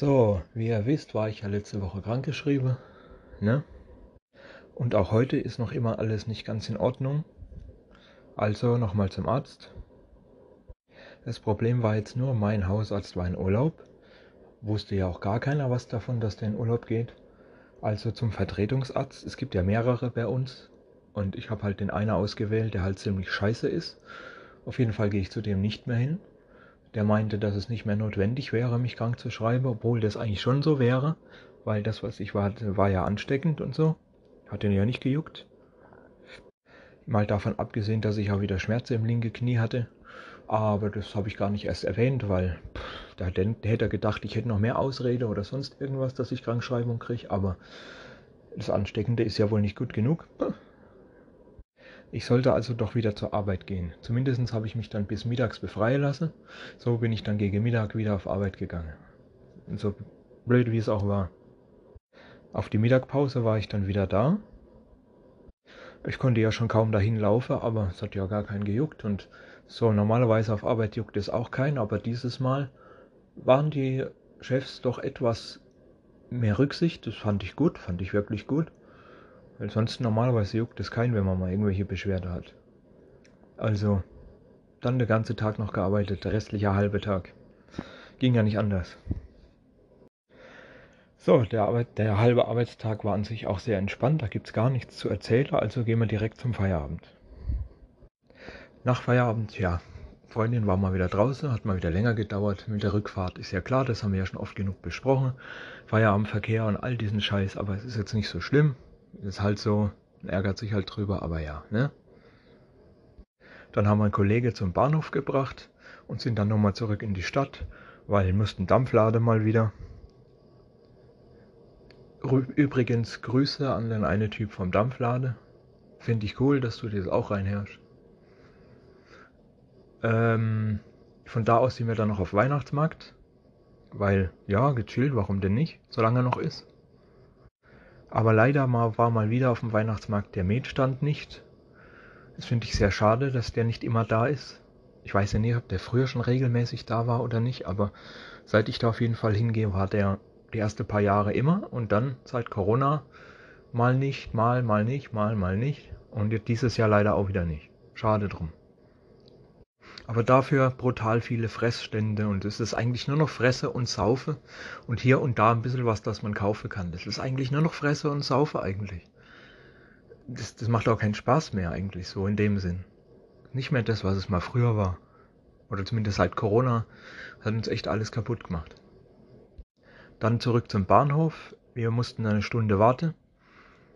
So, wie ihr wisst, war ich ja letzte Woche krankgeschrieben. Ne? Und auch heute ist noch immer alles nicht ganz in Ordnung. Also nochmal zum Arzt. Das Problem war jetzt nur, mein Hausarzt war in Urlaub. Wusste ja auch gar keiner was davon, dass der in Urlaub geht. Also zum Vertretungsarzt. Es gibt ja mehrere bei uns. Und ich habe halt den einen ausgewählt, der halt ziemlich scheiße ist. Auf jeden Fall gehe ich zu dem nicht mehr hin. Der meinte, dass es nicht mehr notwendig wäre, mich krank zu schreiben, obwohl das eigentlich schon so wäre, weil das, was ich war, war ja ansteckend und so. Hat den ja nicht gejuckt. Mal davon abgesehen, dass ich auch wieder Schmerzen im linken Knie hatte. Aber das habe ich gar nicht erst erwähnt, weil da hätte er gedacht, ich hätte noch mehr Ausrede oder sonst irgendwas, dass ich Krankschreibung kriege. Aber das Ansteckende ist ja wohl nicht gut genug. Ich sollte also doch wieder zur Arbeit gehen. Zumindest habe ich mich dann bis mittags befreien lassen. So bin ich dann gegen Mittag wieder auf Arbeit gegangen. Und so blöd wie es auch war. Auf die Mittagpause war ich dann wieder da. Ich konnte ja schon kaum dahin laufen, aber es hat ja gar keinen gejuckt. Und so normalerweise auf Arbeit juckt es auch keinen, aber dieses Mal waren die Chefs doch etwas mehr Rücksicht. Das fand ich gut, fand ich wirklich gut. Weil sonst normalerweise juckt es keinen, wenn man mal irgendwelche Beschwerde hat. Also, dann der ganze Tag noch gearbeitet, der restliche halbe Tag. Ging ja nicht anders. So, der, Arbeit, der halbe Arbeitstag war an sich auch sehr entspannt, da gibt es gar nichts zu erzählen, also gehen wir direkt zum Feierabend. Nach Feierabend, ja, Freundin war mal wieder draußen, hat mal wieder länger gedauert mit der Rückfahrt. Ist ja klar, das haben wir ja schon oft genug besprochen. Feierabendverkehr und all diesen Scheiß, aber es ist jetzt nicht so schlimm. Ist halt so, ärgert sich halt drüber, aber ja, ne? Dann haben wir einen Kollege zum Bahnhof gebracht und sind dann nochmal zurück in die Stadt, weil wir mussten Dampflade mal wieder. Übrigens Grüße an den einen Typ vom Dampflade. Finde ich cool, dass du das auch reinherrschst. Ähm, von da aus sind wir dann noch auf Weihnachtsmarkt. Weil, ja, gechillt, warum denn nicht, solange er noch ist. Aber leider war mal wieder auf dem Weihnachtsmarkt der Metstand nicht. Das finde ich sehr schade, dass der nicht immer da ist. Ich weiß ja nicht, ob der früher schon regelmäßig da war oder nicht, aber seit ich da auf jeden Fall hingehe, war der die ersten paar Jahre immer und dann seit Corona mal nicht, mal, mal nicht, mal, mal nicht und dieses Jahr leider auch wieder nicht. Schade drum. Aber dafür brutal viele Fressstände und es ist eigentlich nur noch Fresse und Saufe und hier und da ein bisschen was, das man kaufen kann. Das ist eigentlich nur noch Fresse und Saufe eigentlich. Das, das macht auch keinen Spaß mehr eigentlich so in dem Sinn. Nicht mehr das, was es mal früher war. Oder zumindest seit Corona hat uns echt alles kaputt gemacht. Dann zurück zum Bahnhof. Wir mussten eine Stunde warten.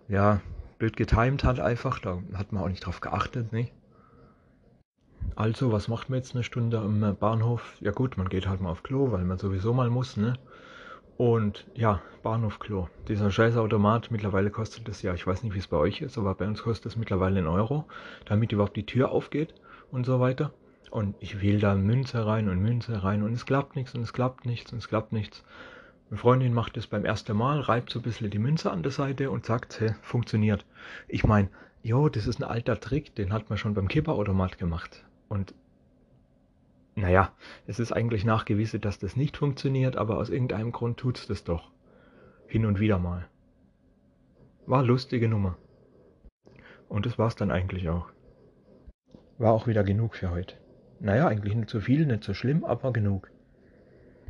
Ja, blöd getimt halt einfach. Da hat man auch nicht drauf geachtet, nicht? Also, was macht man jetzt eine Stunde am Bahnhof? Ja gut, man geht halt mal auf Klo, weil man sowieso mal muss, ne? Und ja, Bahnhof-Klo. Dieser scheiß Automat, mittlerweile kostet es ja, ich weiß nicht, wie es bei euch ist, aber bei uns kostet es mittlerweile einen Euro, damit überhaupt die Tür aufgeht und so weiter. Und ich wähle da Münze rein und Münze rein und es klappt nichts und es klappt nichts und es klappt nichts. Eine Freundin macht es beim ersten Mal, reibt so ein bisschen die Münze an der Seite und sagt, hey, funktioniert. Ich meine, jo, das ist ein alter Trick, den hat man schon beim Kipperautomat gemacht. Und naja, es ist eigentlich nachgewiesen, dass das nicht funktioniert, aber aus irgendeinem Grund tut es das doch. Hin und wieder mal. War lustige Nummer. Und das war's dann eigentlich auch. War auch wieder genug für heute. Naja, eigentlich nicht zu viel, nicht so schlimm, aber genug.